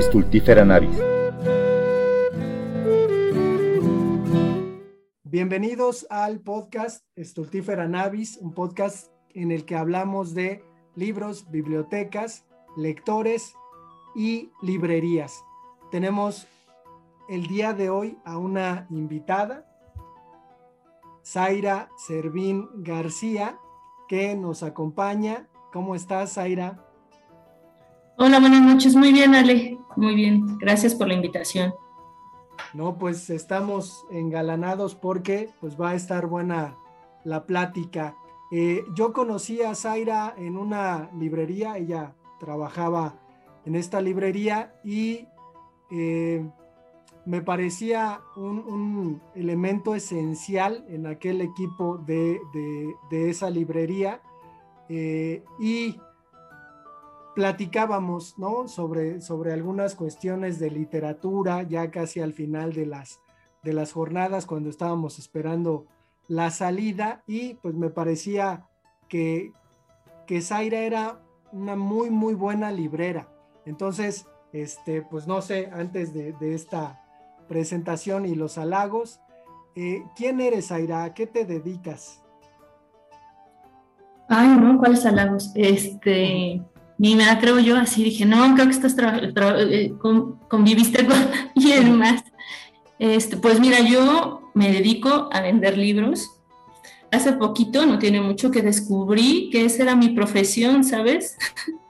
Stultifera navis. Bienvenidos al podcast Stultifera navis, un podcast en el que hablamos de libros, bibliotecas, lectores y librerías. Tenemos el día de hoy a una invitada, Zaira Servín García, que nos acompaña. ¿Cómo estás, Zaira? Hola, buenas noches. Muy bien, Ale. Muy bien. Gracias por la invitación. No, pues estamos engalanados porque pues va a estar buena la plática. Eh, yo conocí a Zaira en una librería, ella trabajaba en esta librería y eh, me parecía un, elemento esencial en aquel equipo de, esa librería eh, y platicábamos, ¿no? Sobre, sobre algunas cuestiones de literatura, ya casi al final de las, de las jornadas, cuando estábamos esperando la salida, y pues me parecía que, que Zaira era una muy, muy buena librera. Entonces, este, pues no sé, antes de, esta presentación y los halagos, eh, ¿quién eres, Zaira? ¿A qué te dedicas? Ay, no, ¿cuáles halagos? Este, ni me creo yo así, dije, no, creo que estás eh, conviviste con alguien más. Este, pues mira, yo me dedico a vender libros. Hace poquito, no tiene mucho, que descubrí que esa era mi profesión, ¿sabes?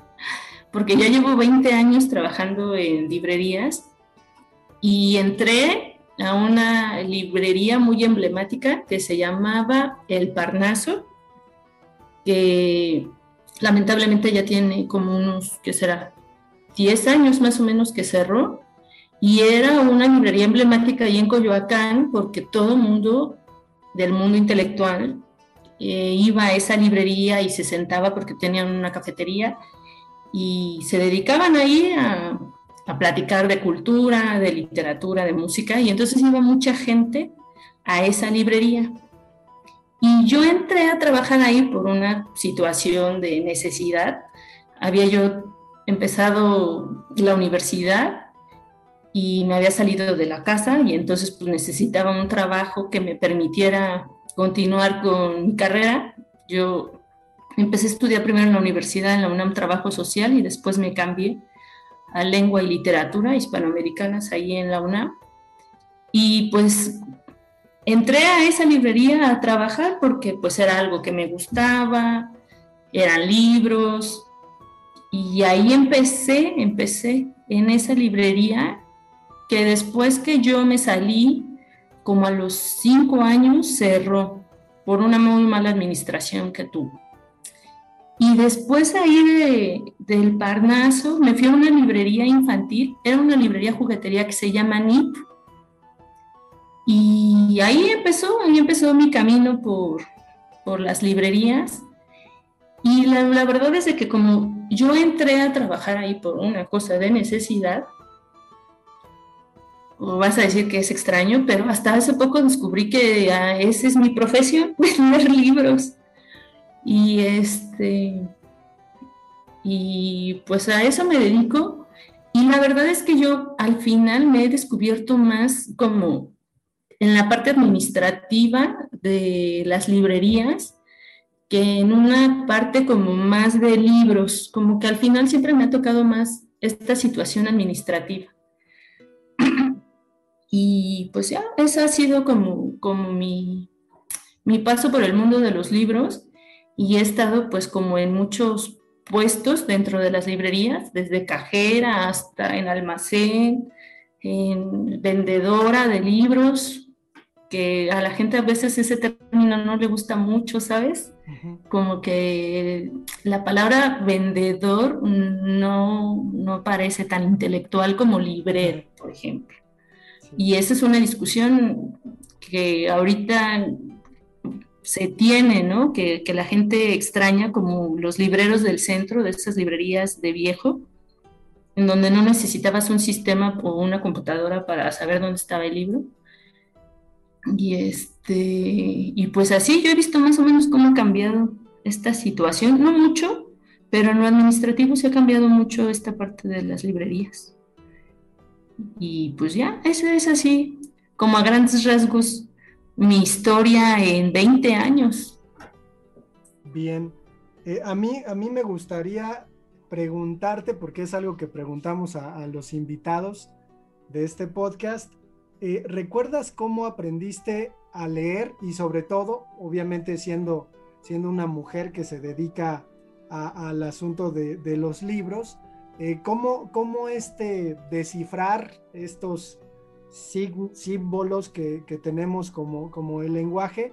Porque ya llevo 20 años trabajando en librerías y entré a una librería muy emblemática que se llamaba El Parnaso, que lamentablemente ya tiene como unos, ¿qué será? 10 años más o menos que cerró y era una librería emblemática ahí en Coyoacán porque todo mundo del mundo intelectual eh, iba a esa librería y se sentaba porque tenían una cafetería y se dedicaban ahí a, a platicar de cultura, de literatura, de música y entonces iba mucha gente a esa librería. Y yo entré a trabajar ahí por una situación de necesidad. Había yo empezado la universidad y me había salido de la casa y entonces pues necesitaba un trabajo que me permitiera continuar con mi carrera. Yo empecé a estudiar primero en la universidad, en la UNAM Trabajo Social y después me cambié a Lengua y Literatura Hispanoamericanas ahí en la UNAM. Y pues entré a esa librería a trabajar porque pues era algo que me gustaba, eran libros, y ahí empecé, empecé en esa librería que después que yo me salí, como a los cinco años, cerró por una muy mala administración que tuvo. Y después ahí del Parnaso me fui a una librería infantil, era una librería juguetería que se llama NIP, y ahí empezó, ahí empezó mi camino por, por las librerías. Y la, verdad es que como yo entré a trabajar ahí por una cosa de necesidad, vas a decir que es extraño, pero hasta hace poco descubrí que ah, esa es mi profesión, vender libros. Y este, y pues a eso me dedico. Y la verdad es que yo al final me he descubierto más como en la parte administrativa de las librerías que en una parte como más de libros, como que al final siempre me ha tocado más esta situación administrativa. y pues ya, ese ha sido como, como mi, mi paso por el mundo de los libros y he estado pues como en muchos puestos dentro de las librerías, desde cajera hasta en almacén, en vendedora de libros, que a la gente a veces ese término no le gusta mucho, ¿sabes? Como que la palabra vendedor no, no parece tan intelectual como librero, por ejemplo. Y esa es una discusión que ahorita se tiene, ¿no? Que, que, la gente extraña como los libreros del centro, de esas librerías de viejo, en donde no necesitabas un sistema o una computadora para saber dónde estaba el libro y este, y pues así yo he visto más o menos cómo ha cambiado esta situación, no mucho, pero en lo administrativo se ha cambiado mucho esta parte de las librerías. Y pues ya, eso es así, como a grandes rasgos, mi historia en 20 años. Bien, eh, a, mí, a mí me gustaría preguntarte, porque es algo que preguntamos a, los invitados de este podcast, eh, ¿recuerdas cómo aprendiste a leer y sobre todo, obviamente siendo, siendo una mujer que se dedica al asunto de, los libros, eh, ¿cómo, ¿cómo, este descifrar estos símbolos que, tenemos como, como el lenguaje?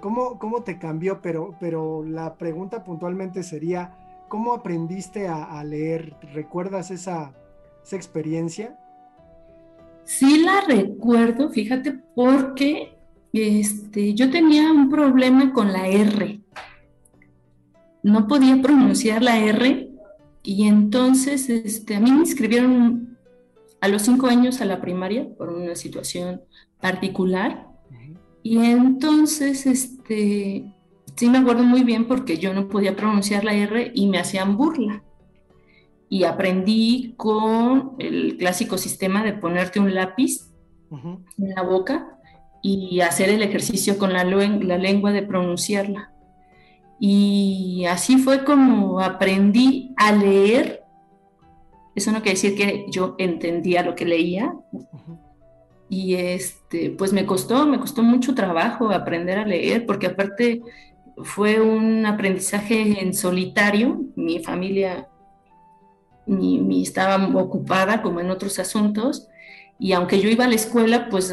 ¿Cómo, ¿Cómo te cambió? Pero, pero la pregunta puntualmente sería, ¿Cómo aprendiste a, leer? ¿Recuerdas esa, experiencia? Sí la recuerdo, fíjate, porque este, yo tenía un problema con la R. No podía pronunciar la R y entonces este, a mí me inscribieron a los cinco años a la primaria por una situación particular. Y entonces este, sí me acuerdo muy bien porque yo no podía pronunciar la R y me hacían burla. Y aprendí con el clásico sistema de ponerte un lápiz en la boca y hacer el ejercicio con la, la lengua de pronunciarla. Y así fue como aprendí a leer. Eso no quiere decir que yo entendía lo que leía. Y este, pues me costó, me costó mucho trabajo aprender a leer, porque aparte fue un aprendizaje en solitario. Mi familia ni, estaba ocupada como en otros asuntos. Y aunque yo iba a la escuela, pues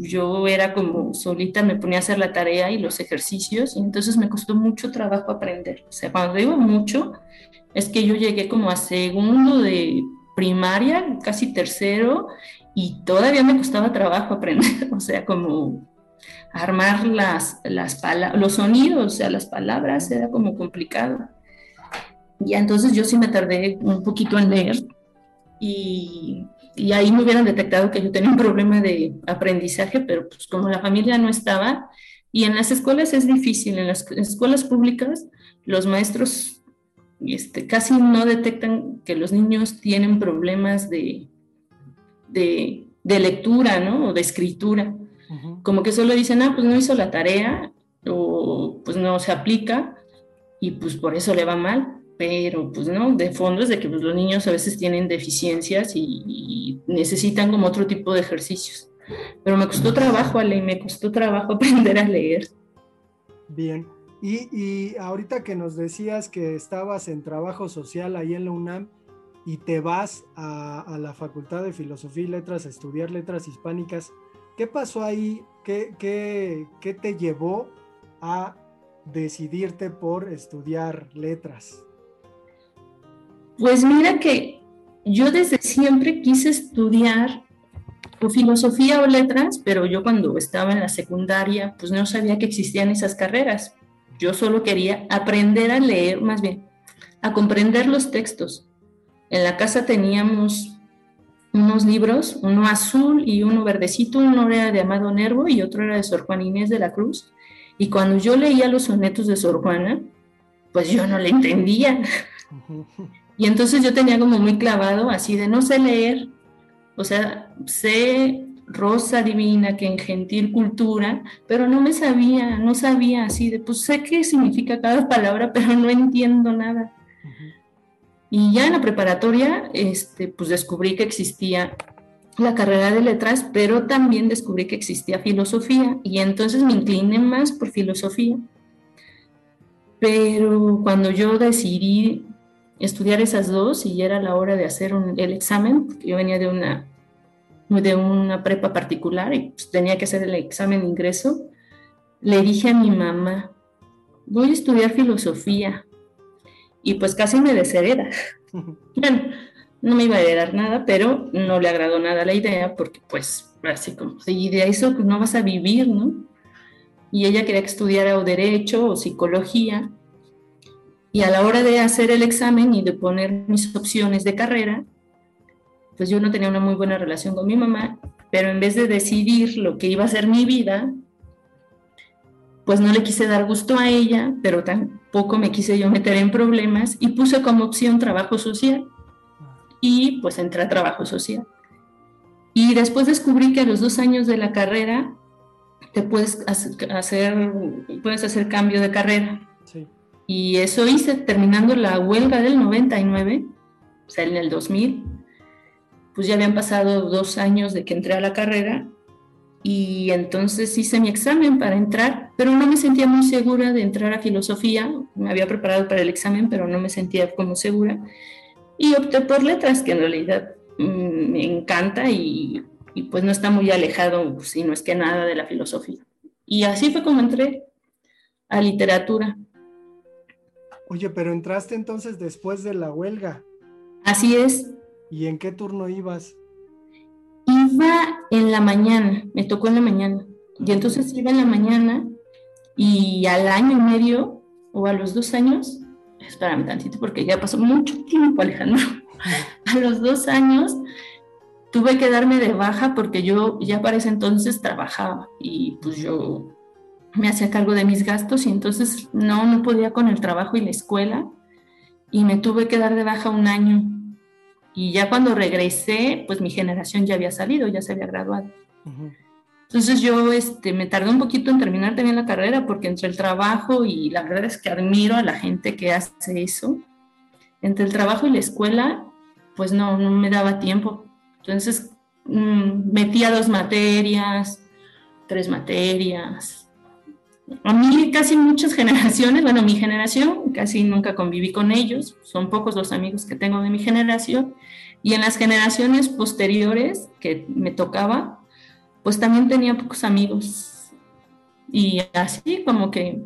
yo era como solita, me ponía a hacer la tarea y los ejercicios, y entonces me costó mucho trabajo aprender. O sea, cuando digo mucho, es que yo llegué como a segundo de primaria, casi tercero, y todavía me costaba trabajo aprender. O sea, como armar las, las los sonidos, o sea, las palabras, era como complicado. Y entonces yo sí me tardé un poquito en leer y, y, ahí me hubieran detectado que yo tenía un problema de aprendizaje, pero pues como la familia no estaba, y en las escuelas es difícil, en las escuelas públicas los maestros este, casi no detectan que los niños tienen problemas de, de, de lectura, ¿no? O de escritura. Como que solo dicen, ah, pues no hizo la tarea o pues no se aplica y pues por eso le va mal. Pero pues no, de fondo es de que pues, los niños a veces tienen deficiencias y, necesitan como otro tipo de ejercicios. Pero me costó trabajo, Ale, me costó trabajo aprender a leer. Bien. Y, y, ahorita que nos decías que estabas en trabajo social ahí en la UNAM y te vas a, a la Facultad de Filosofía y Letras a estudiar letras hispánicas, ¿Qué pasó ahí? ¿Qué, qué, te llevó a decidirte por estudiar letras? Pues mira que yo desde siempre quise estudiar o filosofía o letras, pero yo cuando estaba en la secundaria, pues no sabía que existían esas carreras. Yo solo quería aprender a leer, más bien, a comprender los textos. En la casa teníamos unos libros, uno azul y uno verdecito, uno era de Amado Nervo y otro era de Sor Juana Inés de la Cruz. Y cuando yo leía los sonetos de Sor Juana, pues yo no le entendía. Y entonces yo tenía como muy clavado así de no sé leer, o sea, sé rosa divina que en gentil cultura, pero no me sabía, no sabía así de, pues sé qué significa cada palabra, pero no entiendo nada. Y ya en la preparatoria, este, pues descubrí que existía la carrera de letras, pero también descubrí que existía filosofía y entonces me incliné más por filosofía. Pero cuando yo decidí estudiar esas dos y ya era la hora de hacer el examen, yo venía de una, de una prepa particular y pues tenía que hacer el examen de ingreso, le dije a mi mamá, voy a estudiar filosofía, y pues casi me deshereda. bueno, no me iba a heredar nada, pero no le agradó nada la idea porque pues así como, y de eso pues, no vas a vivir, ¿no? Y ella quería que estudiara o derecho o psicología. Y a la hora de hacer el examen y de poner mis opciones de carrera, pues yo no tenía una muy buena relación con mi mamá, pero en vez de decidir lo que iba a ser mi vida, pues no le quise dar gusto a ella, pero tampoco me quise yo meter en problemas y puse como opción trabajo social y pues entré a trabajo social. Y después descubrí que a los dos años de la carrera te puedes hacer, puedes hacer cambio de carrera. Y eso hice terminando la huelga del 99, o sea, en el 2000. Pues ya habían pasado dos años de que entré a la carrera y entonces hice mi examen para entrar, pero no me sentía muy segura de entrar a filosofía. Me había preparado para el examen, pero no me sentía como segura. Y opté por letras, que en realidad mm, me encanta y, y, pues no está muy alejado, si no es que nada, de la filosofía. Y así fue como entré a literatura. Oye, pero entraste entonces después de la huelga. Así es. ¿Y en qué turno ibas? Iba en la mañana, me tocó en la mañana. Y entonces iba en la mañana y al año y medio o a los dos años, espérame tantito porque ya pasó mucho tiempo Alejandro, a los dos años tuve que darme de baja porque yo ya para ese entonces trabajaba y pues yo me hacía cargo de mis gastos y entonces no, no podía con el trabajo y la escuela y me tuve que dar de baja un año y ya cuando regresé, pues mi generación ya había salido, ya se había graduado. Entonces yo este, me tardé un poquito en terminar también la carrera porque entre el trabajo y la verdad es que admiro a la gente que hace eso, entre el trabajo y la escuela, pues no, no me daba tiempo. Entonces mmm, metía dos materias, tres materias, a mí casi muchas generaciones, bueno, mi generación, casi nunca conviví con ellos, son pocos los amigos que tengo de mi generación, y en las generaciones posteriores que me tocaba, pues también tenía pocos amigos. Y así como que,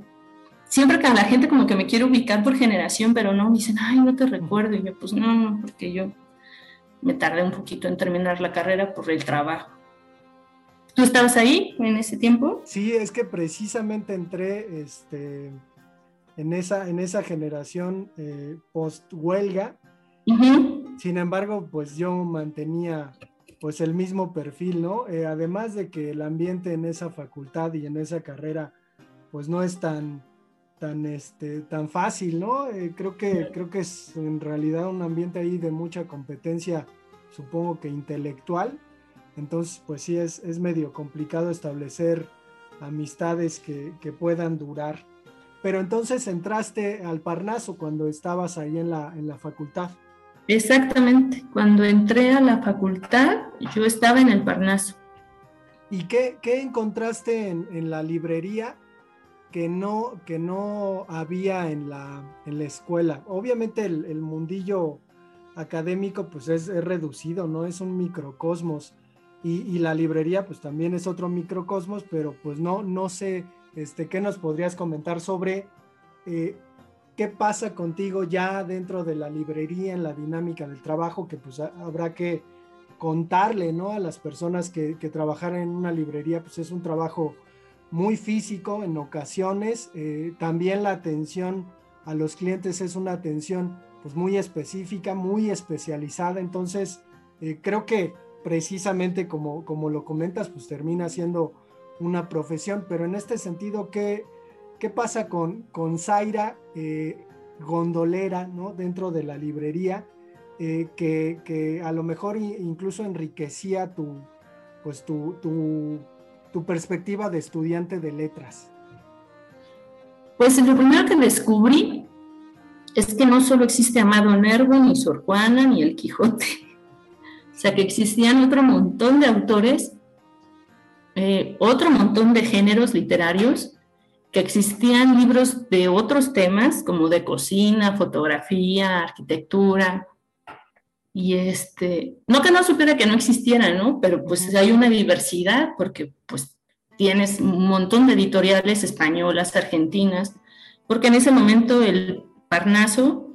siempre que a la gente como que me quiere ubicar por generación, pero no, me dicen, ay, no te recuerdo, y yo pues no, no, porque yo me tardé un poquito en terminar la carrera por el trabajo. ¿Tú estabas ahí en ese tiempo? Sí, es que precisamente entré este, en, esa, en esa generación eh, post-huelga. Sin embargo, pues yo mantenía pues el mismo perfil, ¿no? Eh, además de que el ambiente en esa facultad y en esa carrera pues no es tan, tan, este, tan fácil, ¿no? Eh, creo, que, creo que es en realidad un ambiente ahí de mucha competencia, supongo que intelectual, entonces, pues sí, es, es medio complicado establecer amistades que, que, puedan durar. Pero entonces entraste al Parnaso cuando estabas ahí en la, en la facultad. Exactamente, cuando entré a la facultad yo estaba en el Parnaso. ¿Y qué, qué encontraste en, en, la librería que no, que no había en la, en la escuela? Obviamente el, el mundillo académico pues es, es, reducido, ¿no? Es un microcosmos y, la librería pues también es otro microcosmos, pero pues no, no sé este, qué nos podrías comentar sobre eh, qué pasa contigo ya dentro de la librería, en la dinámica del trabajo, que pues habrá que contarle ¿no? a las personas que, que en una librería, pues es un trabajo muy físico en ocasiones, eh, también la atención a los clientes es una atención pues muy específica, muy especializada, entonces eh, creo que precisamente como, como lo comentas, pues termina siendo una profesión, pero en este sentido, ¿qué, qué pasa con, con Zaira, eh, gondolera, ¿no? Dentro de la librería, eh, que, que, a lo mejor incluso enriquecía tu, pues tu, tu, tu perspectiva de estudiante de letras. Pues lo primero que descubrí es que no solo existe Amado Nervo, ni Sor Juana, ni el Quijote sea, que existían otro montón de autores, eh, otro montón de géneros literarios, que existían libros de otros temas, como de cocina, fotografía, arquitectura, y este, no que no supiera que no existiera, ¿no? Pero pues hay una diversidad, porque pues tienes un montón de editoriales españolas, argentinas, porque en ese momento el Parnaso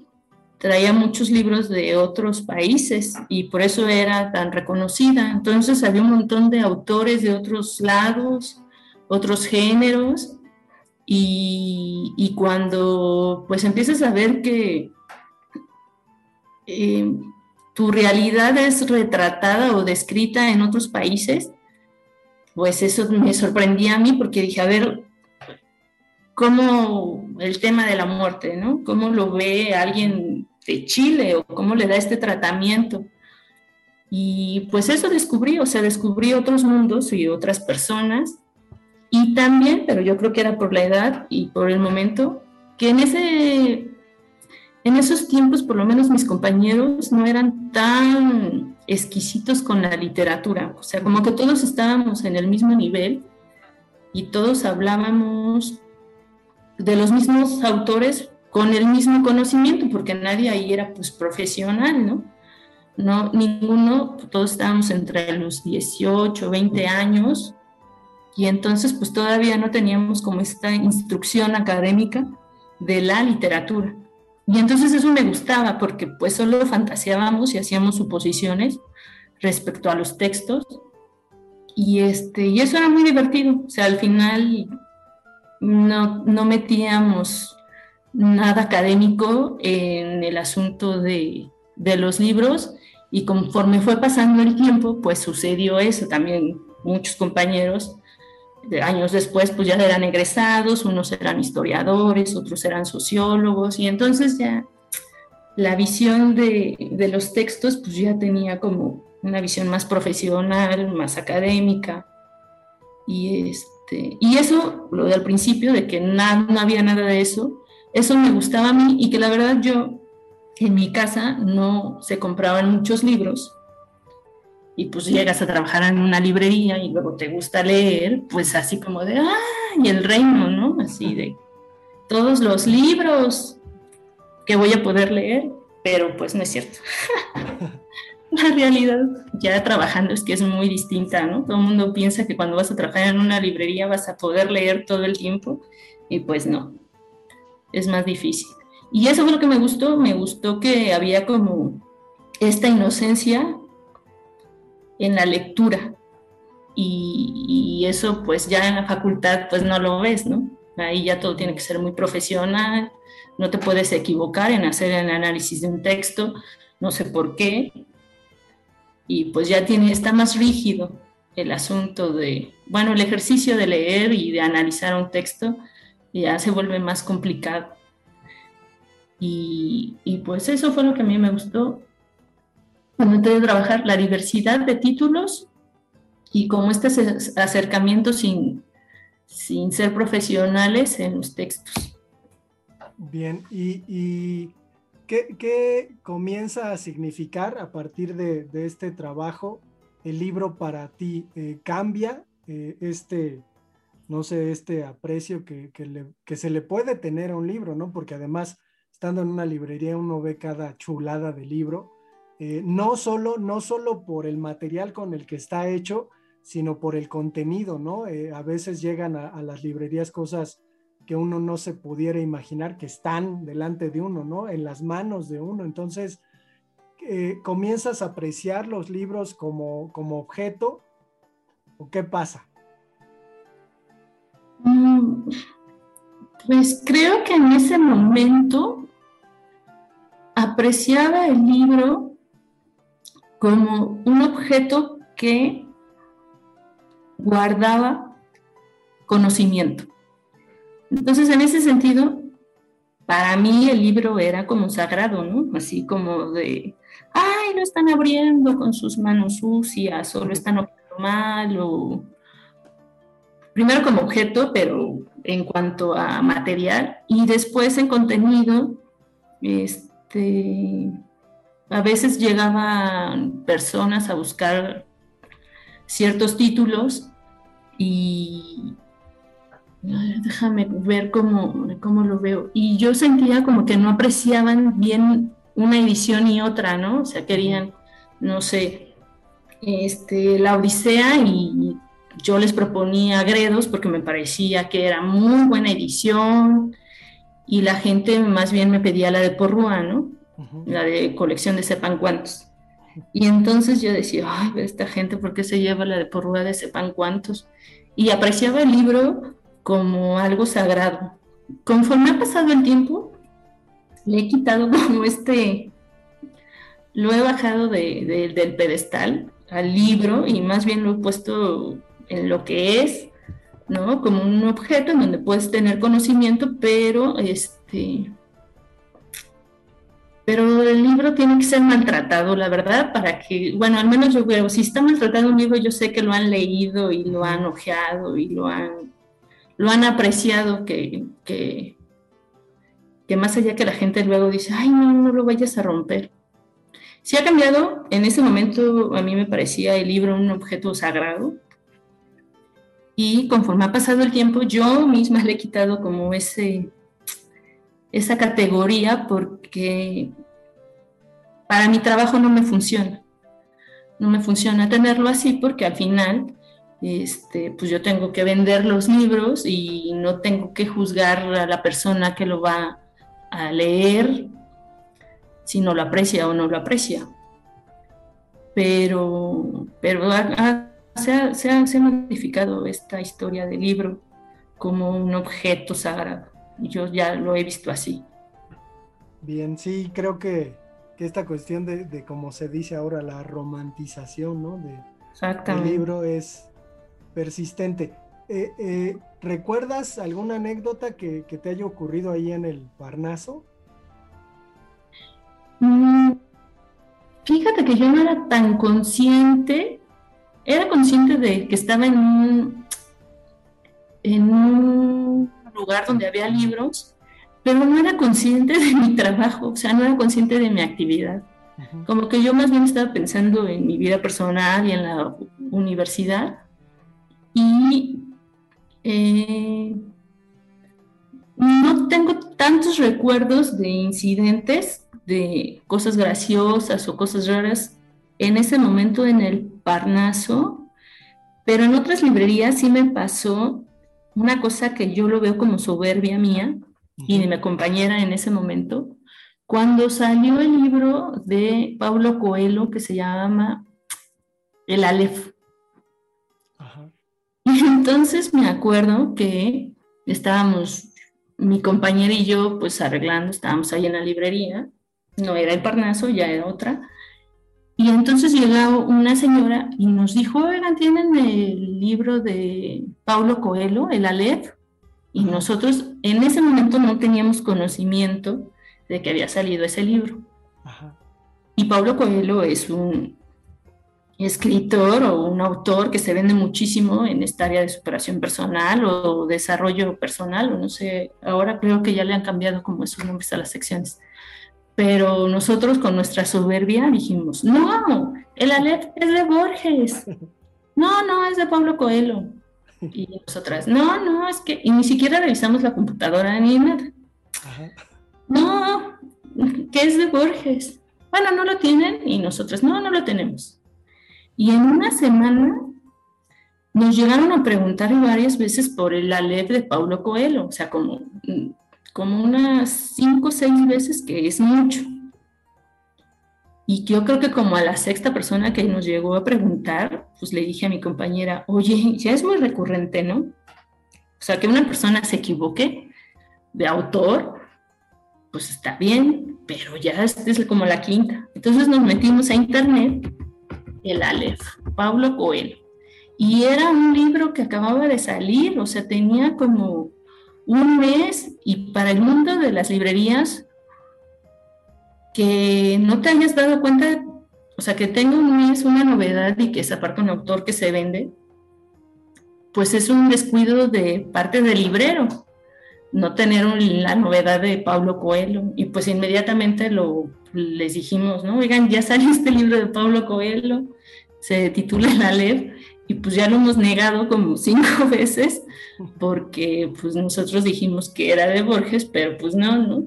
traía muchos libros de otros países y por eso era tan reconocida. Entonces había un montón de autores de otros lados, otros géneros, y, cuando pues empiezas a ver que eh, tu realidad es retratada o descrita en otros países, pues eso me sorprendía a mí porque dije, a ver, cómo el tema de la muerte, ¿no? ¿Cómo lo ve alguien de Chile o cómo le da este tratamiento? Y pues eso descubrí, o sea, descubrí otros mundos y otras personas. Y también, pero yo creo que era por la edad y por el momento, que en ese en esos tiempos, por lo menos mis compañeros no eran tan exquisitos con la literatura, o sea, como que todos estábamos en el mismo nivel y todos hablábamos de los mismos autores con el mismo conocimiento, porque nadie ahí era pues profesional, ¿no? No, ninguno, todos estábamos entre los 18, 20 años, y entonces pues todavía no teníamos como esta instrucción académica de la literatura. Y entonces eso me gustaba porque pues solo fantaseábamos y hacíamos suposiciones respecto a los textos. Y, este, y eso era muy divertido. O sea, al final no, no metíamos nada académico en el asunto de, de los libros y conforme fue pasando el tiempo, pues sucedió eso. También muchos compañeros años después pues ya eran egresados, unos eran historiadores, otros eran sociólogos, y entonces ya la visión de, de, los textos pues ya tenía como una visión más profesional, más académica, y, este, y eso, lo del principio, de que no había nada de eso, eso me gustaba a mí y que la verdad yo en mi casa no se compraban muchos libros, y pues llegas a trabajar en una librería y luego te gusta leer, pues así como de, ¡ah! Y el reino, ¿no? Así de todos los libros que voy a poder leer, pero pues no es cierto. La realidad ya trabajando es que es muy distinta, ¿no? Todo el mundo piensa que cuando vas a trabajar en una librería vas a poder leer todo el tiempo y pues no, es más difícil. Y eso fue lo que me gustó, me gustó que había como esta inocencia en la lectura. Y, eso pues ya en la facultad pues no lo ves, ¿no? Ahí ya todo tiene que ser muy profesional, no te puedes equivocar en hacer el análisis de un texto, no sé por qué. Y pues ya tiene, está más rígido el asunto de, bueno, el ejercicio de leer y de analizar un texto ya se vuelve más complicado. Y, y pues eso fue lo que a mí me gustó cuando entré a trabajar, la diversidad de títulos y como este acercamiento sin, sin ser profesionales en los textos. Bien, ¿y, qué, comienza a significar a partir de, este trabajo el libro para ti? Eh, ¿Cambia eh, este, no sé, este aprecio que, se le puede tener a un libro, ¿no? Porque además, estando en una librería, uno ve cada chulada de libro eh, no, solo, no solo por el material con el que está hecho, sino por el contenido, ¿no? A veces llegan a, las librerías cosas que uno no se pudiera imaginar que están delante de uno, ¿no? En las manos de uno. Entonces, eh, comienzas a apreciar los libros como, como objeto, ¿o qué pasa? Mm, pues creo que en ese momento apreciaba el libro como un objeto que guardaba conocimiento. Entonces, en ese sentido, para mí el libro era como sagrado, ¿no? Así como de, ay, lo están abriendo con sus manos sucias o lo están operando mal o... Primero como objeto, pero en cuanto a material y después en contenido, este, a veces llegaban personas a buscar ciertos títulos y déjame ver cómo, cómo lo veo. Y yo sentía como que no apreciaban bien una edición y otra, ¿no? O sea, querían, no sé, este, la Odisea y yo les proponía Gredos porque me parecía que era muy buena edición y la gente más bien me pedía la de Porrúa, ¿no? la de colección de sepan cuántos. Y entonces yo decía, ay, esta gente, ¿por qué se lleva la de porrúa de sepan cuántos? Y apreciaba el libro como algo sagrado. Conforme ha pasado el tiempo, le he quitado como este, lo he bajado de, del pedestal al libro y más bien lo he puesto en lo que es, ¿no? Como un objeto en donde puedes tener conocimiento, pero este, pero el libro tiene que ser maltratado, la verdad, para que, bueno, al menos yo veo, si está maltratado un libro, yo sé que lo han leído y lo han ojeado y lo han, lo han apreciado, que, que, más allá que la gente luego dice, ay, no, no lo vayas a romper. Si ha cambiado, en ese momento a mí me parecía el libro un objeto sagrado, y conforme ha pasado el tiempo, yo misma le he quitado como ese, esa categoría porque para mi trabajo no me funciona. No me funciona tenerlo así porque al final este, pues yo tengo que vender los libros y no tengo que juzgar a la persona que lo va a leer si no lo aprecia o no lo aprecia. Pero, pero se, ha, se ha modificado esta historia del libro como un objeto sagrado. Yo ya lo he visto así. Bien, sí, creo que, esta cuestión de, de, como se dice ahora, la romantización ¿no? de, del libro es persistente. Eh, eh, ¿Recuerdas alguna anécdota que, te haya ocurrido ahí en el Parnaso? Mm, fíjate que yo no era tan consciente, era consciente de que estaba en un, en un lugar donde había libros, pero no era consciente de mi trabajo, o sea, no era consciente de mi actividad. Como que yo más bien estaba pensando en mi vida personal y en la universidad. Y eh, no tengo tantos recuerdos de incidentes, de cosas graciosas o cosas raras en ese momento en el Parnaso, pero en otras librerías sí me pasó una cosa que yo lo veo como soberbia mía y de mi compañera en ese momento, cuando salió el libro de Paulo Coelho que se llama El Aleph. Entonces me acuerdo que estábamos, mi compañera y yo, pues arreglando, estábamos ahí en la librería, no era el Parnaso, ya era otra, y entonces llegó una señora y nos dijo, oigan, ¿tienen el libro de Paulo Coelho, el Aleph? Y nosotros en ese momento no teníamos conocimiento de que había salido ese libro. Y Paulo Coelho es un escritor o un autor que se vende muchísimo en esta área de superación personal o desarrollo personal, o no sé, ahora creo que ya le han cambiado como esos nombres a las secciones pero nosotros con nuestra soberbia dijimos, no, el Aleph es de Borges, no, no, es de Pablo Coelho. Y nosotras, no, no, es que, y ni siquiera revisamos la computadora ni nada. No, que es de Borges. Bueno, no lo tienen y nosotras, no, no lo tenemos. Y en una semana nos llegaron a preguntar varias veces por el Aleph de Pablo Coelho, o sea, como como unas cinco o seis veces, que es mucho. Y yo creo que como a la sexta persona que nos llegó a preguntar, pues le dije a mi compañera, oye, ya es muy recurrente, ¿no? O sea, que una persona se equivoque de autor, pues está bien, pero ya es, es como la quinta. Entonces nos metimos a internet, el Aleph, Pablo Coelho. Y era un libro que acababa de salir, o sea, tenía como un mes y para el mundo de las librerías que no te hayas dado cuenta, o sea, que tenga un mes una novedad y que es aparte un autor que se vende, pues es un descuido de parte del librero, no tener la novedad de Pablo Coelho. Y pues inmediatamente lo, les dijimos, ¿no? Oigan, ya sale este libro de Pablo Coelho, se titula La Led, y pues ya lo hemos negado como cinco veces porque pues nosotros dijimos que era de Borges, pero pues no, ¿no?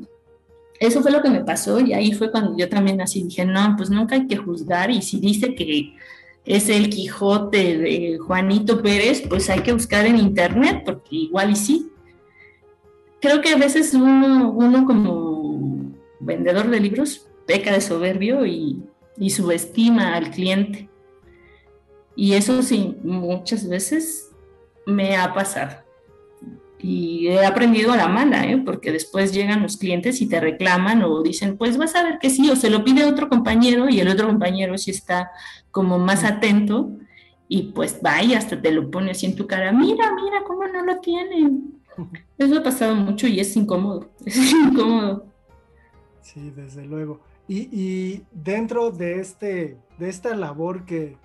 Eso fue lo que me pasó y ahí fue cuando yo también así dije, no, pues nunca hay que juzgar y si dice que es el Quijote de Juanito Pérez, pues hay que buscar en internet porque igual y sí. Creo que a veces uno, uno como vendedor de libros peca de soberbio y, y subestima al cliente. Y eso sí, muchas veces me ha pasado. Y he aprendido a la mala, ¿eh? porque después llegan los clientes y te reclaman o dicen, pues vas a ver que sí, o se lo pide otro compañero y el otro compañero sí está como más atento y pues va y hasta te lo pone así en tu cara, mira, mira cómo no lo tienen. Eso ha pasado mucho y es incómodo, es incómodo. Sí, desde luego. Y, dentro de, este, de esta labor que,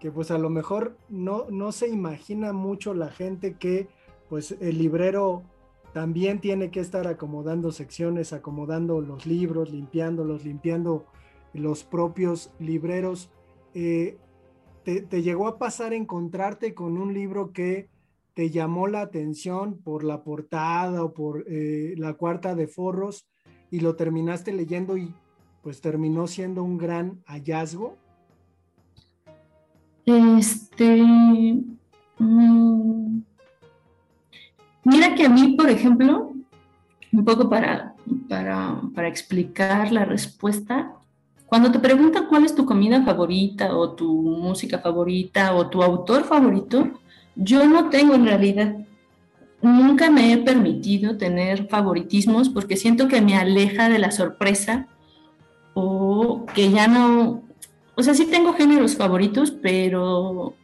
que pues a lo mejor no, no se imagina mucho la gente que pues el librero también tiene que estar acomodando secciones, acomodando los libros, limpiándolos, limpiando los propios libreros. Eh, te, llegó a pasar encontrarte con un libro que te llamó la atención por la portada o por eh, la cuarta de forros y lo terminaste leyendo y pues terminó siendo un gran hallazgo? Este, mm, mira que a mí, por ejemplo, un poco para, para, para explicar la respuesta, cuando te preguntan cuál es tu comida favorita o tu música favorita o tu autor favorito, yo no tengo en realidad, nunca me he permitido tener favoritismos porque siento que me aleja de la sorpresa o que ya no, o sea, sí tengo géneros favoritos, pero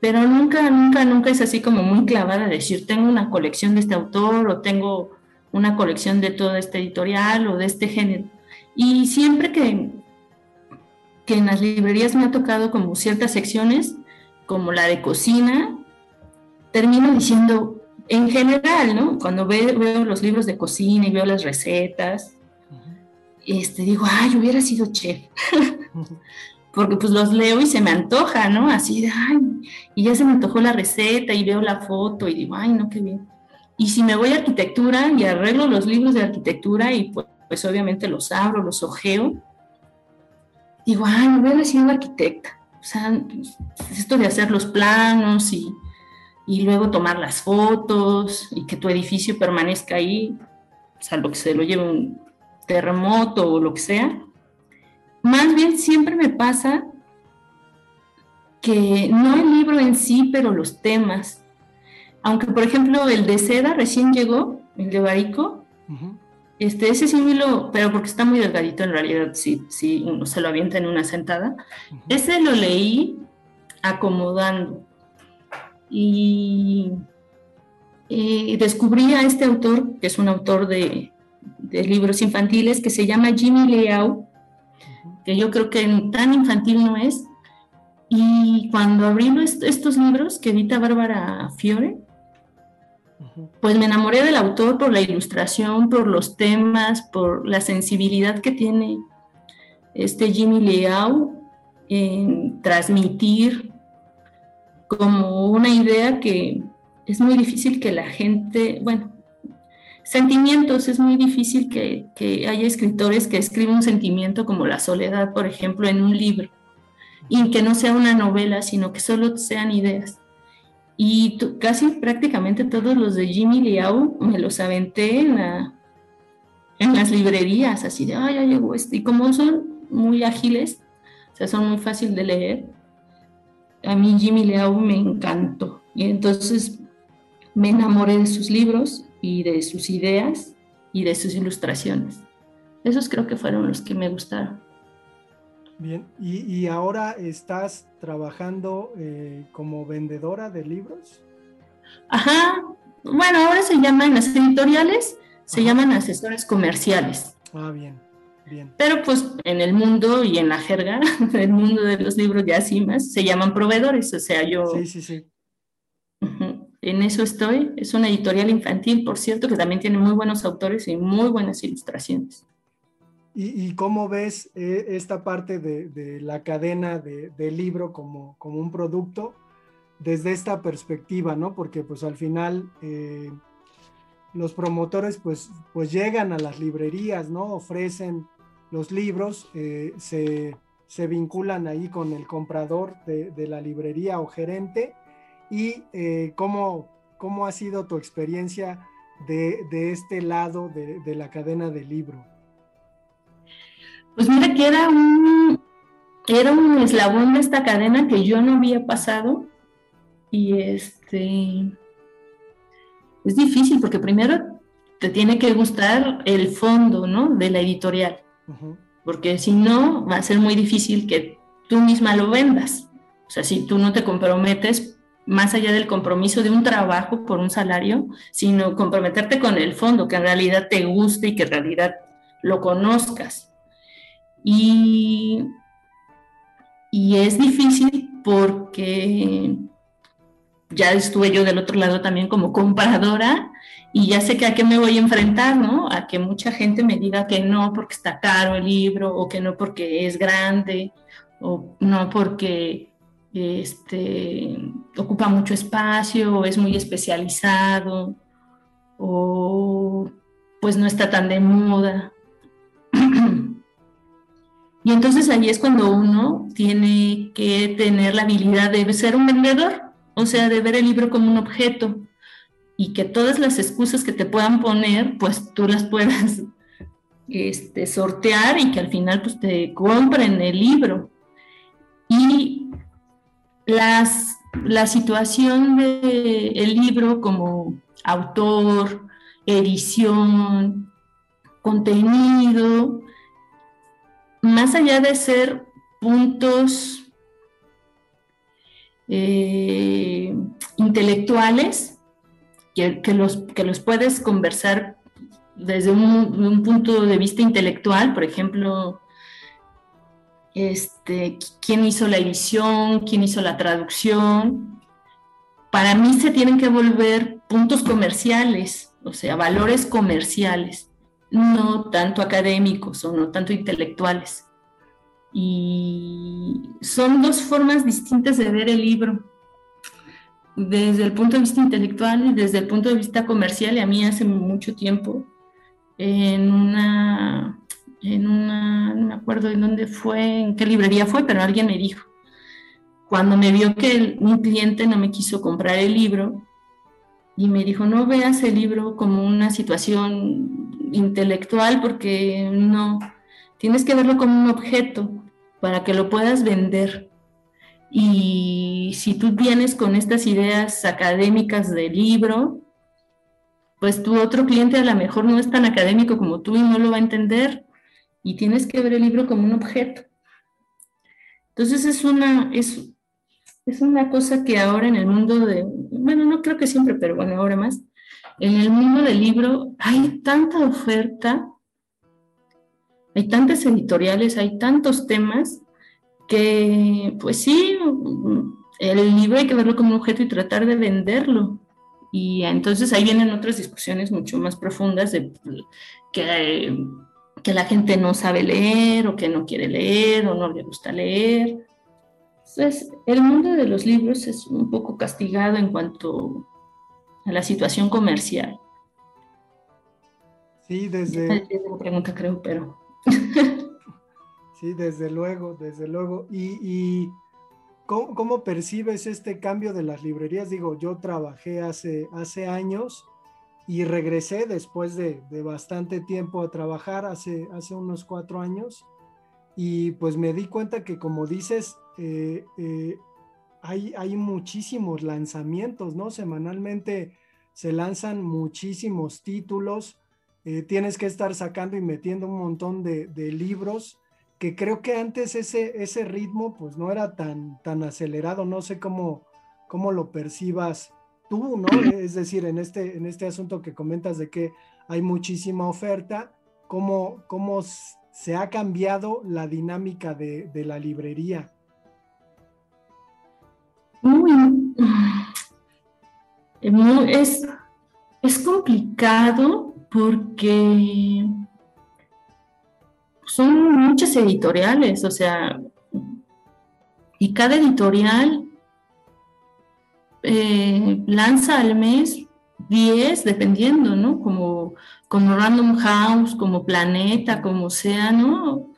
pero nunca, nunca, nunca es así como muy clavada decir, tengo una colección de este autor o tengo una colección de todo este editorial o de este género. Y siempre que, que en las librerías me ha tocado como ciertas secciones, como la de cocina, termino diciendo, en general, ¿no? Cuando veo, veo los libros de cocina y veo las recetas, este, digo, ay, hubiera sido chef. Porque pues los leo y se me antoja, ¿no? Así de, ay, y ya se me antojó la receta y veo la foto y digo, ay, no, qué bien. Y si me voy a arquitectura y arreglo los libros de arquitectura y pues, pues obviamente los abro, los ojeo, digo, ay, me hubiera sido arquitecta. O sea, esto de hacer los planos y, y luego tomar las fotos y que tu edificio permanezca ahí, salvo que se lo lleve un terremoto o lo que sea. Más bien siempre me pasa que no el libro en sí, pero los temas. Aunque, por ejemplo, el de seda recién llegó, el de Barico, este, ese sí lo, pero porque está muy delgadito en realidad, si sí, uno se lo avienta en una sentada. Ese lo leí acomodando. Y, y descubrí a este autor, que es un autor de, de libros infantiles que se llama Jimmy Leao, que yo creo que tan infantil no es. Y cuando abrí estos libros que edita Bárbara Fiore, pues me enamoré del autor por la ilustración, por los temas, por la sensibilidad que tiene este Jimmy Leao en transmitir como una idea que es muy difícil que la gente, bueno, Sentimientos, es muy difícil que, haya escritores que escriban un sentimiento como la soledad, por ejemplo, en un libro, y que no sea una novela, sino que solo sean ideas. Y casi prácticamente todos los de Jimmy Liao me los aventé en, en las librerías, así de, ay, ya llegó este. Y como son muy ágiles, o sea, son muy fácil de leer, a mí Jimmy Liao me encantó. Y entonces me enamoré de sus libros y de sus ideas y de sus ilustraciones. Esos creo que fueron los que me gustaron. Bien, ¿y, ahora estás trabajando eh, como vendedora de libros? Ajá, bueno, ahora se llaman las editoriales, se llaman asesores comerciales. Ah, bien, bien. Pero pues en el mundo y en la jerga, el mundo de los libros ya así más, se llaman proveedores, o sea, yo... Sí, sí, sí en eso estoy. Es una editorial infantil, por cierto, que también tiene muy buenos autores y muy buenas ilustraciones. ¿Y, cómo ves eh, esta parte de, la cadena del libro como, como, un producto desde esta perspectiva, ¿no? Porque pues al final eh, los promotores pues, pues llegan a las librerías, ¿no? Ofrecen los libros, eh, se, se, vinculan ahí con el comprador de, de la librería o gerente y eh, cómo, cómo ha sido tu experiencia de, este lado de, la cadena del libro. Pues mira que era un, era un eslabón de esta cadena que yo no había pasado y este es difícil porque primero te tiene que gustar el fondo ¿no? de la editorial, porque si no va a ser muy difícil que tú misma lo vendas. O sea, si tú no te comprometes más allá del compromiso de un trabajo por un salario, sino comprometerte con el fondo, que en realidad te guste y que en realidad lo conozcas. Y, y es difícil porque ya estuve yo del otro lado también como compradora y ya sé que a qué me voy a enfrentar, ¿no? A que mucha gente me diga que no porque está caro el libro o que no porque es grande o no porque este, ocupa mucho espacio es muy especializado o pues no está tan de moda. y entonces ahí es cuando uno tiene que tener la habilidad de ser un vendedor, o sea, de ver el libro como un objeto y que todas las excusas que te puedan poner, pues tú las puedas este, sortear y que al final pues te compren el libro. Las, la situación del el libro como autor, edición, contenido, más allá de ser puntos eh, intelectuales que, los, que los puedes conversar desde un, punto de vista intelectual, por ejemplo, este, quién hizo la edición, quién hizo la traducción. Para mí se tienen que volver puntos comerciales, o sea, valores comerciales, no tanto académicos o no tanto intelectuales. Y son dos formas distintas de ver el libro, desde el punto de vista intelectual y desde el punto de vista comercial. Y a mí hace mucho tiempo, en una en una, no me acuerdo en dónde fue, en qué librería fue, pero alguien me dijo, cuando me vio que un cliente no me quiso comprar el libro y me dijo, no veas el libro como una situación intelectual porque no, tienes que verlo como un objeto para que lo puedas vender. Y si tú vienes con estas ideas académicas del libro, pues tu otro cliente a lo mejor no es tan académico como tú y no lo va a entender y tienes que ver el libro como un objeto. Entonces es una, es, es una cosa que ahora en el mundo de, bueno, no creo que siempre, pero bueno, ahora más, en el mundo del libro hay tanta oferta, hay tantas editoriales, hay tantos temas que, pues sí, el libro hay que verlo como un objeto y tratar de venderlo. Y entonces ahí vienen otras discusiones mucho más profundas de que que la gente no sabe leer o que no quiere leer o no le gusta leer. Entonces, el mundo de los libros es un poco castigado en cuanto a la situación comercial. Sí, desde... la pregunta creo, pero... sí, desde luego, desde luego. Y, y ¿cómo, ¿cómo, percibes este cambio de las librerías? Digo, yo trabajé hace, hace años y regresé después de, bastante tiempo a trabajar, hace, hace unos cuatro años, y pues me di cuenta que como dices, eh, eh, hay, hay muchísimos lanzamientos, ¿no? Semanalmente se lanzan muchísimos títulos, eh, tienes que estar sacando y metiendo un montón de, libros, que creo que antes ese, ese ritmo pues no era tan, tan acelerado, no sé cómo, cómo lo percibas tú, ¿no? Es decir, en este, en este asunto que comentas de que hay muchísima oferta, ¿cómo, cómo se ha cambiado la dinámica de, la librería? es, es complicado porque son muchas editoriales, o sea, y cada editorial eh, lanza al mes 10, dependiendo, ¿no? Como, como Random House, como Planeta, como sea, ¿no?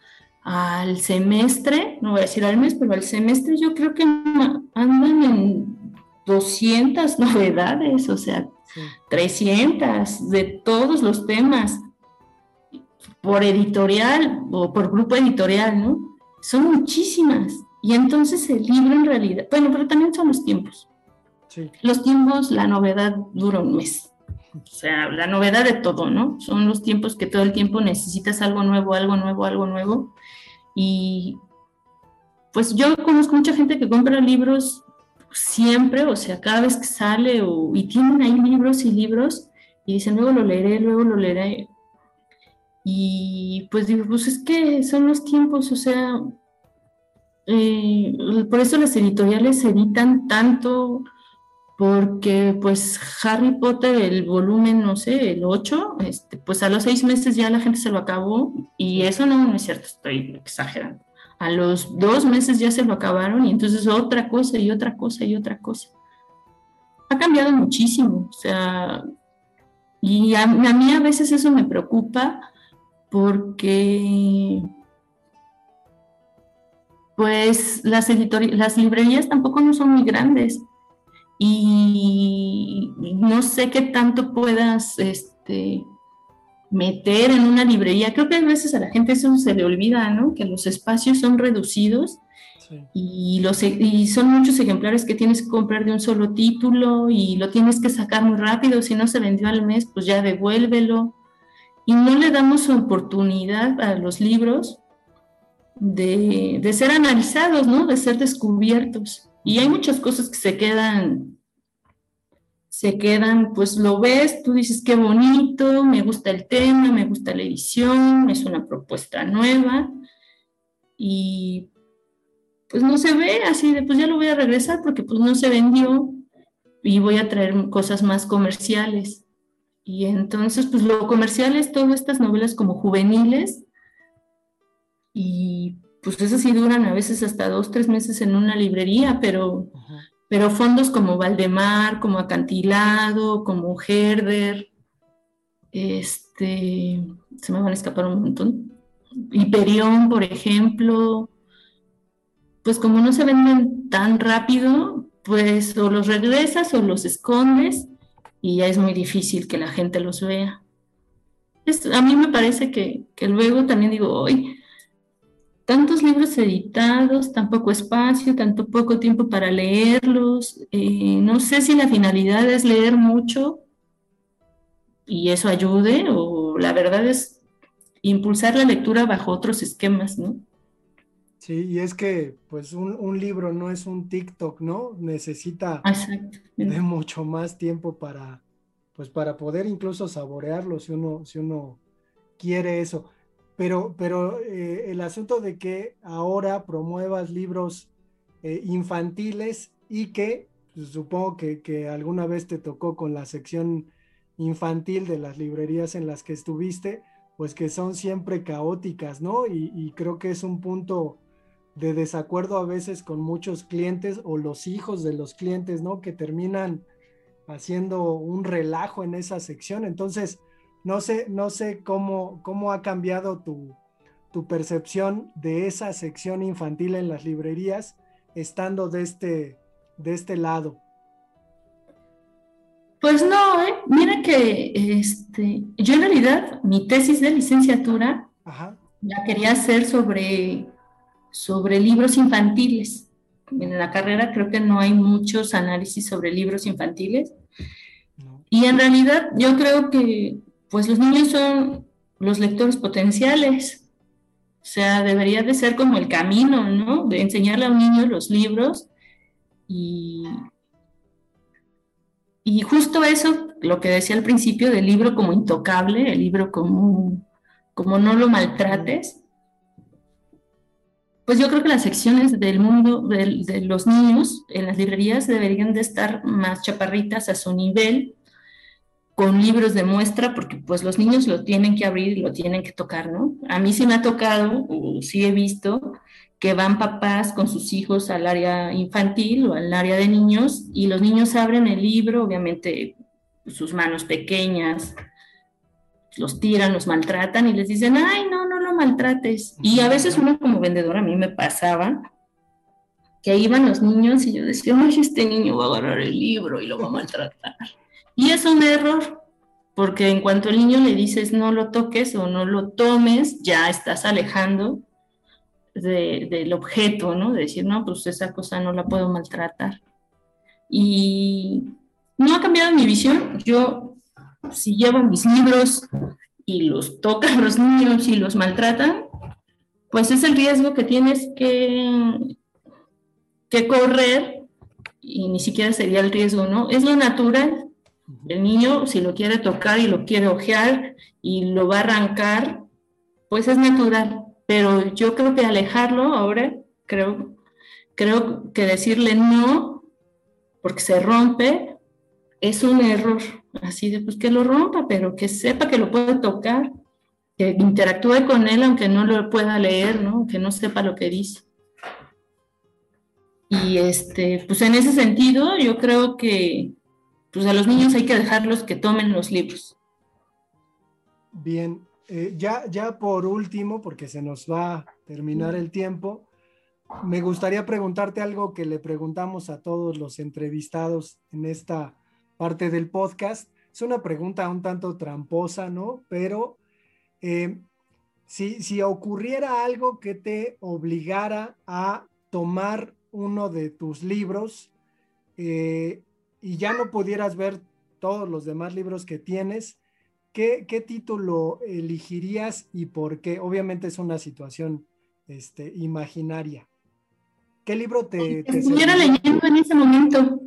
Al semestre, no voy a decir al mes, pero al semestre yo creo que andan en 200 novedades, o sea, 300 de todos los temas, por editorial o por grupo editorial, ¿no? Son muchísimas. Y entonces el libro en realidad, bueno, pero también son los tiempos. Los tiempos, la novedad dura un mes. O sea, la novedad de todo, ¿no? Son los tiempos que todo el tiempo necesitas algo nuevo, algo nuevo, algo nuevo. Y pues yo conozco mucha gente que compra libros siempre, o sea, cada vez que sale, y tienen ahí libros y libros, y dicen, luego lo leeré, luego lo leeré. Y pues digo, pues es que son los tiempos, o sea, eh, por eso las editoriales editan tanto, porque pues Harry Potter, el volumen, no sé, el 8, este, pues a los seis meses ya la gente se lo acabó y eso no, no es cierto, estoy exagerando. A los dos meses ya se lo acabaron y entonces otra cosa y otra cosa y otra cosa. Ha cambiado muchísimo, o sea, y a, a mí a veces eso me preocupa porque pues las, las librerías tampoco no son muy grandes y no sé qué tanto puedas este, meter en una librería. Creo que a veces a la gente eso se le olvida, ¿no? Que los espacios son reducidos y, los, y son muchos ejemplares que tienes que comprar de un solo título y lo tienes que sacar muy rápido. Si no se vendió al mes, pues ya devuélvelo. Y no le damos oportunidad a los libros de, de ser analizados, ¿no? De ser descubiertos. Y hay muchas cosas que se quedan, se quedan, pues lo ves, tú dices qué bonito, me gusta el tema, me gusta la edición, es una propuesta nueva y pues no se ve así de, pues ya lo voy a regresar porque pues no se vendió y voy a traer cosas más comerciales. Y entonces, pues lo comercial es todas estas novelas como juveniles y pues esas sí duran a veces hasta dos, tres meses en una librería, pero, pero fondos como Valdemar, como Acantilado, como Herder, este, se me van a escapar un montón, Hiperión, por ejemplo, pues como no se venden tan rápido, pues o los regresas o los escondes y ya es muy difícil que la gente los vea. a mí me parece que, que luego también digo, hoy tantos libros editados, tan poco espacio, tanto poco tiempo para leerlos. Eh, no sé si la finalidad es leer mucho y eso ayude o la verdad es impulsar la lectura bajo otros esquemas, ¿no? Sí, y es que pues un, libro no es un TikTok, ¿no? Necesita de mucho más tiempo para, pues para poder incluso saborearlo si uno, si uno quiere eso. Pero, pero eh, el asunto de que ahora promuevas libros eh, infantiles y que pues, supongo que, alguna vez te tocó con la sección infantil de las librerías en las que estuviste, pues que son siempre caóticas, ¿no? Y, y creo que es un punto de desacuerdo a veces con muchos clientes o los hijos de los clientes, ¿no? Que terminan haciendo un relajo en esa sección. Entonces, no sé, no sé cómo, cómo ha cambiado tu, percepción de esa sección infantil en las librerías estando de este, de este lado. Pues no, ¿eh? mira que este, yo en realidad mi tesis de licenciatura la quería hacer sobre, sobre libros infantiles. En la carrera creo que no hay muchos análisis sobre libros infantiles. Y en realidad yo creo que pues los niños son los lectores potenciales. O sea, debería de ser como el camino, ¿no? De enseñarle a un niño los libros y, y justo eso, lo que decía al principio del libro como intocable, el libro como, como no lo maltrates, pues yo creo que las secciones del mundo de, de los niños en las librerías deberían de estar más chaparritas a su nivel con libros de muestra, porque pues los niños lo tienen que abrir y lo tienen que tocar, ¿no? A mí sí me ha tocado, o sí he visto, que van papás con sus hijos al área infantil o al área de niños y los niños abren el libro, obviamente sus manos pequeñas, los tiran, los maltratan y les dicen, ay, no, no lo maltrates. Y a veces uno como vendedor, a mí me pasaba, que iban los niños y yo decía, ay, este niño va a agarrar el libro y lo va a maltratar. Y es un error, porque en cuanto el niño le dices no lo toques o no lo tomes, ya estás alejando del objeto, ¿no? De decir, no, pues esa cosa no la puedo maltratar. Y no ha cambiado mi visión. Yo, si llevo mis libros y los tocan los niños y los maltratan, pues es el riesgo que tienes que, que correr y ni siquiera sería el riesgo, ¿no? Es lo natural el niño, si lo quiere tocar y lo quiere ojear y lo va a arrancar, pues es natural, pero yo creo que alejarlo ahora, creo, creo que decirle no, porque se rompe, es un error. Así de, pues que lo rompa, pero que sepa que lo puede tocar, que interactúe con él aunque no lo pueda leer, ¿no? Que no sepa lo que dice. Y este, pues en ese sentido, yo creo que pues a los niños hay que dejarlos que tomen los libros. Bien, eh, ya, ya por último, porque se nos va a terminar el tiempo, me gustaría preguntarte algo que le preguntamos a todos los entrevistados en esta parte del podcast. Es una pregunta un tanto tramposa, ¿no? Pero eh, si, si ocurriera algo que te obligara a tomar uno de tus libros eh, y ya no pudieras ver todos los demás libros que tienes, ¿qué, título elegirías y por qué? Obviamente es una situación este, imaginaria. ¿Qué libro te... te estuviera leyendo en ese momento.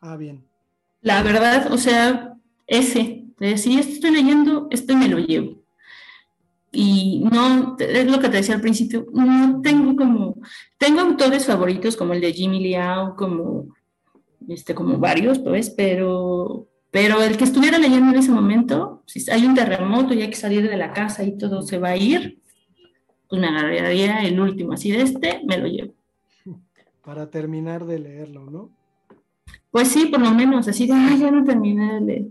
Ah, bien. La verdad, o sea, ese. Si estoy leyendo, este me lo llevo y no, es lo que te decía al principio, no tengo como, tengo autores favoritos como el de Jimmy Liao, como, este, como varios, pues, pero, pero el que estuviera leyendo en ese momento, si hay un terremoto y hay que salir de la casa y todo se va a ir, pues me agarraría el último, así de este, me lo llevo. Para terminar de leerlo, ¿no? Pues sí, por lo menos, así de, ay, ya no terminé de leer.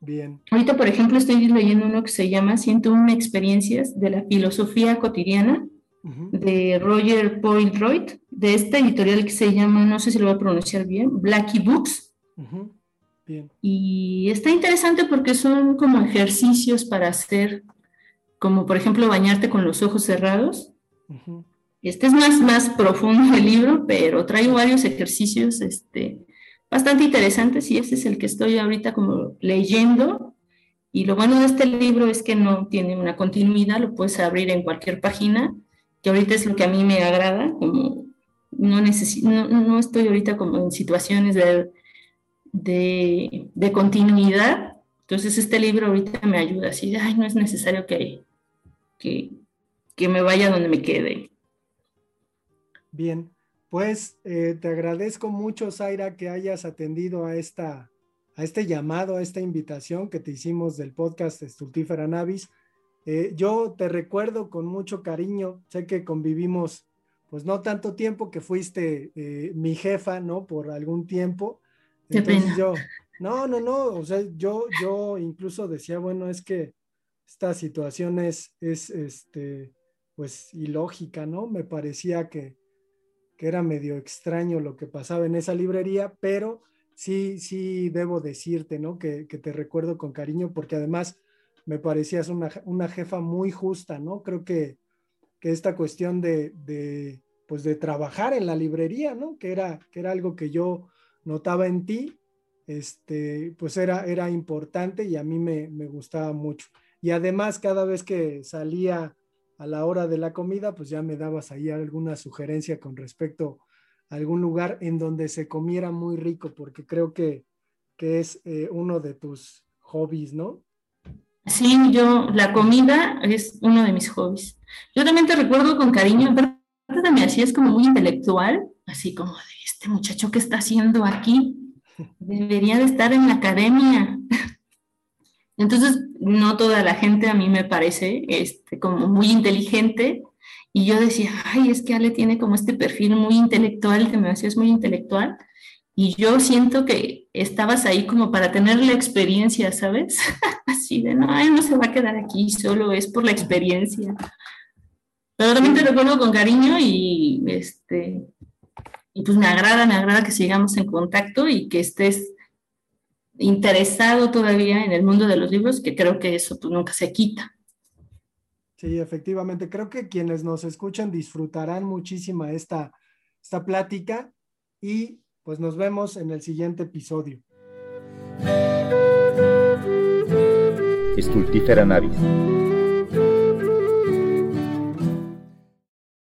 Bien. Ahorita, por ejemplo, estoy leyendo uno que se llama 101 experiencias de la filosofía cotidiana de Roger Poilroyd, de esta editorial que se llama, no sé si lo voy a pronunciar bien, Blackie Books. Bien. Y está interesante porque son como ejercicios para hacer, como por ejemplo bañarte con los ojos cerrados. Este es más, más profundo el libro, pero traigo varios ejercicios este, bastante interesantes y ese es el que estoy ahorita como leyendo. Y lo bueno de este libro es que no tiene una continuidad, lo puedes abrir en cualquier página, que ahorita es lo que a mí me agrada, como no, necesito, no, estoy ahorita como en situaciones de, de, continuidad. Entonces este libro ahorita me ayuda, así, ay, no es necesario que, que, que me vaya donde me quede. Bien, pues eh, te agradezco mucho, Zaira, que hayas atendido a, esta, a este llamado, a esta invitación que te hicimos del podcast Estultífera Navis. Eh, yo te recuerdo con mucho cariño, sé que convivimos pues no tanto tiempo que fuiste eh, mi jefa, ¿no? Por algún tiempo. Entonces yo, no, no, no, o sea, yo, yo incluso decía, bueno, es que esta situación es, es este, pues ilógica, ¿no? Me parecía que, que era medio extraño lo que pasaba en esa librería, pero sí, sí debo decirte, ¿no? Que, te recuerdo con cariño porque además me parecías una, jefa muy justa, ¿no? Creo que, esta cuestión de, pues de trabajar en la librería, ¿no? Que era, que era algo que yo notaba en ti, este, pues era, era importante y a mí me, me gustaba mucho. Y además, cada vez que salía a la hora de la comida, pues ya me dabas ahí alguna sugerencia con respecto a algún lugar en donde se comiera muy rico, porque creo que, es eh, uno de tus hobbies, ¿no? Sí, yo, la comida es uno de mis hobbies. Yo también te recuerdo con cariño, así es como muy intelectual, así como de este muchacho que está haciendo aquí, debería de estar en la academia. Entonces, no toda la gente a mí me parece este, como muy inteligente. Y yo decía, ay, es que Ale tiene como este perfil muy intelectual, que me es muy intelectual. Y yo siento que estabas ahí como para tener la experiencia, ¿sabes? Así de, no, no se va a quedar aquí, solo es por la experiencia. Pero también te recuerdo con cariño y, este, y pues me agrada, me agrada que sigamos en contacto y que estés interesado todavía en el mundo de los libros, que creo que eso pues, nunca se quita. Sí, efectivamente. Creo que quienes nos escuchan disfrutarán muchísimo esta, esta plática y pues nos vemos en el siguiente episodio. Estultífera Navis